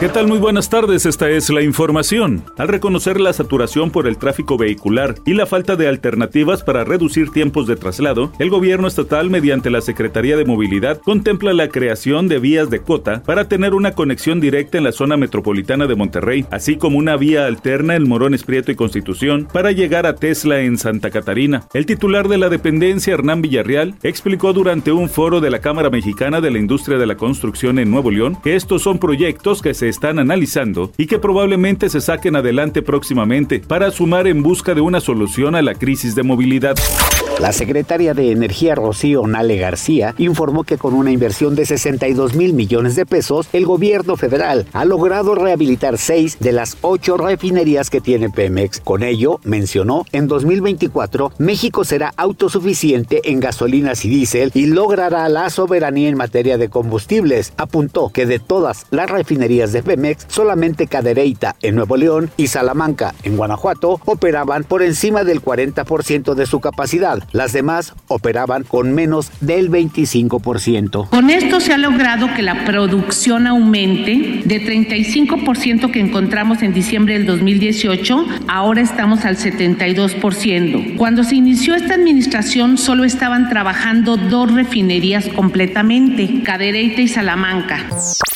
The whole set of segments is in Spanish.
¿Qué tal? Muy buenas tardes, esta es la información. Al reconocer la saturación por el tráfico vehicular y la falta de alternativas para reducir tiempos de traslado, el gobierno estatal mediante la Secretaría de Movilidad contempla la creación de vías de cota para tener una conexión directa en la zona metropolitana de Monterrey, así como una vía alterna en Morones Prieto y Constitución para llegar a Tesla en Santa Catarina. El titular de la dependencia, Hernán Villarreal, explicó durante un foro de la Cámara Mexicana de la Industria de la Construcción en Nuevo León que estos son proyectos que se están analizando y que probablemente se saquen adelante próximamente para sumar en busca de una solución a la crisis de movilidad. La secretaria de Energía Rocío Nale García informó que con una inversión de 62 mil millones de pesos, el gobierno federal ha logrado rehabilitar seis de las ocho refinerías que tiene Pemex. Con ello, mencionó, en 2024 México será autosuficiente en gasolinas y diésel y logrará la soberanía en materia de combustibles. Apuntó que de todas las refinerías de Pemex, solamente Cadereyta en Nuevo León y Salamanca en Guanajuato operaban por encima del 40% de su capacidad las demás operaban con menos del 25%. Con esto se ha logrado que la producción aumente de 35% que encontramos en diciembre del 2018, ahora estamos al 72%. Cuando se inició esta administración solo estaban trabajando dos refinerías completamente, Cadereyta y Salamanca.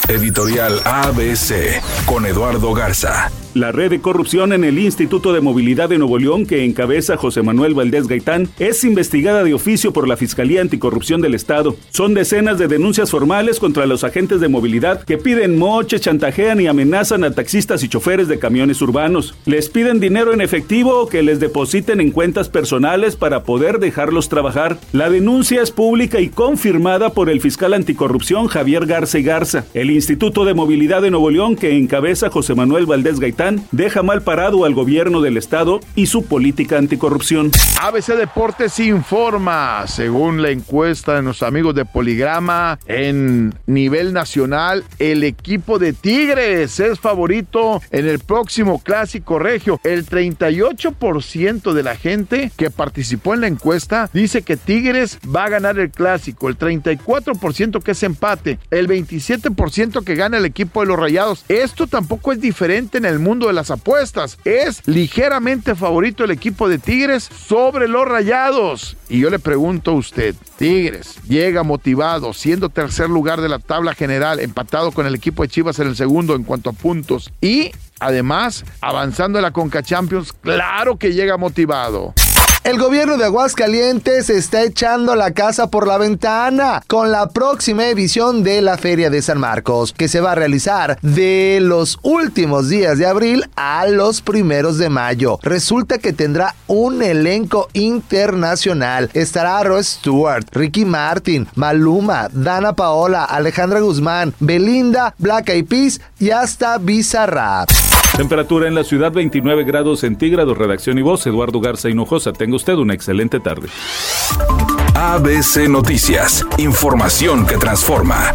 Editorial ABC con Eduardo Garza. La red de corrupción en el Instituto de Movilidad de Nuevo León, que encabeza José Manuel Valdés Gaitán, es investigada de oficio por la Fiscalía Anticorrupción del Estado. Son decenas de denuncias formales contra los agentes de movilidad que piden moche, chantajean y amenazan a taxistas y choferes de camiones urbanos. Les piden dinero en efectivo o que les depositen en cuentas personales para poder dejarlos trabajar. La denuncia es pública y confirmada por el fiscal anticorrupción Javier Garza y Garza. El Instituto de Movilidad de Nuevo León, que encabeza José Manuel Valdés Gaitán, deja mal parado al gobierno del estado y su política anticorrupción. ABC Deportes informa, según la encuesta de nuestros amigos de Poligrama, en nivel nacional, el equipo de Tigres es favorito en el próximo clásico regio. El 38% de la gente que participó en la encuesta dice que Tigres va a ganar el clásico, el 34% que es empate, el 27% que gana el equipo de los Rayados. Esto tampoco es diferente en el mundo de las apuestas. Es ligeramente favorito el equipo de Tigres sobre los Rayados. Y yo le pregunto a usted, Tigres llega motivado, siendo tercer lugar de la tabla general, empatado con el equipo de Chivas en el segundo en cuanto a puntos y además avanzando en la Conca Champions, claro que llega motivado. El gobierno de Aguascalientes está echando la casa por la ventana con la próxima edición de la Feria de San Marcos, que se va a realizar de los últimos días de abril a los primeros de mayo. Resulta que tendrá un elenco internacional. Estará Roy Stewart, Ricky Martin, Maluma, Dana Paola, Alejandra Guzmán, Belinda, Black Eyed Peas y hasta Bizarrap. Temperatura en la ciudad 29 grados centígrados. Redacción y voz Eduardo Garza Hinojosa. Tenga usted una excelente tarde. ABC Noticias. Información que transforma.